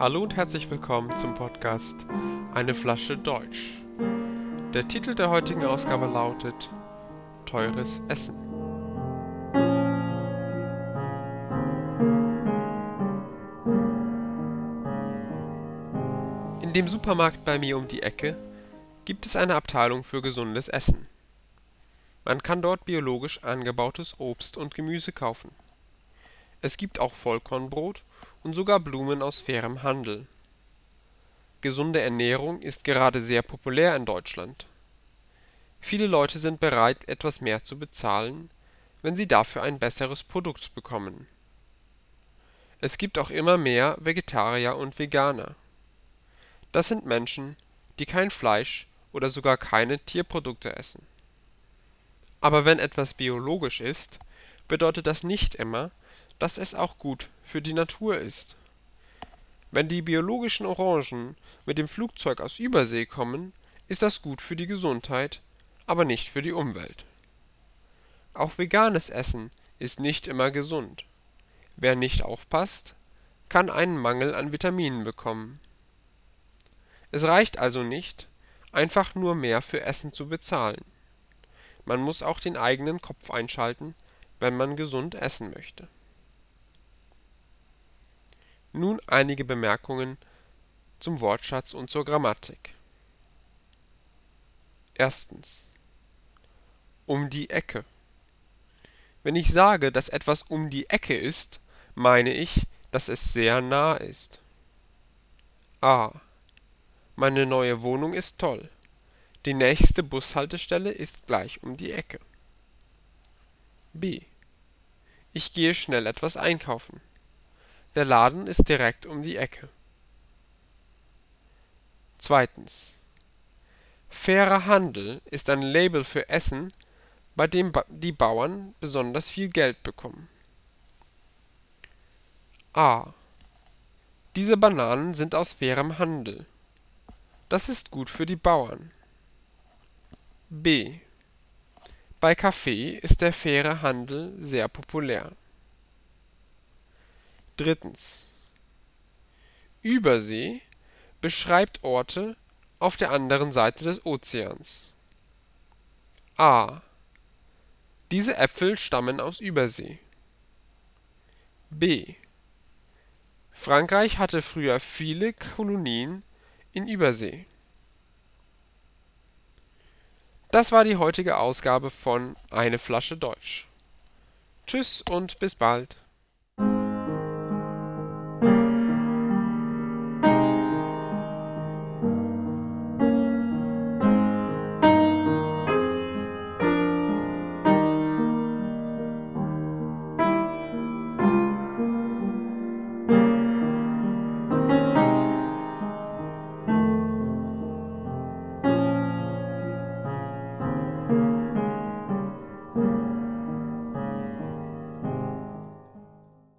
Hallo und herzlich willkommen zum Podcast Eine Flasche Deutsch. Der Titel der heutigen Ausgabe lautet Teures Essen. In dem Supermarkt bei mir um die Ecke gibt es eine Abteilung für gesundes Essen. Man kann dort biologisch angebautes Obst und Gemüse kaufen. Es gibt auch Vollkornbrot und sogar Blumen aus fairem Handel. Gesunde Ernährung ist gerade sehr populär in Deutschland. Viele Leute sind bereit, etwas mehr zu bezahlen, wenn sie dafür ein besseres Produkt bekommen. Es gibt auch immer mehr Vegetarier und Veganer. Das sind Menschen, die kein Fleisch oder sogar keine Tierprodukte essen. Aber wenn etwas biologisch ist, bedeutet das nicht immer, dass es auch gut für die Natur ist. Wenn die biologischen Orangen mit dem Flugzeug aus Übersee kommen, ist das gut für die Gesundheit, aber nicht für die Umwelt. Auch veganes Essen ist nicht immer gesund. Wer nicht aufpasst, kann einen Mangel an Vitaminen bekommen. Es reicht also nicht, einfach nur mehr für Essen zu bezahlen. Man muss auch den eigenen Kopf einschalten, wenn man gesund essen möchte nun einige Bemerkungen zum Wortschatz und zur Grammatik. Erstens um die Ecke. Wenn ich sage, dass etwas um die Ecke ist, meine ich, dass es sehr nah ist. a Meine neue Wohnung ist toll. Die nächste Bushaltestelle ist gleich um die Ecke. b Ich gehe schnell etwas einkaufen. Der Laden ist direkt um die Ecke. Zweitens. Fairer Handel ist ein Label für Essen, bei dem die Bauern besonders viel Geld bekommen. a Diese Bananen sind aus fairem Handel. Das ist gut für die Bauern. b Bei Kaffee ist der faire Handel sehr populär Drittens. Übersee beschreibt Orte auf der anderen Seite des Ozeans. a Diese Äpfel stammen aus Übersee. b Frankreich hatte früher viele Kolonien in Übersee. Das war die heutige Ausgabe von Eine Flasche Deutsch. Tschüss und bis bald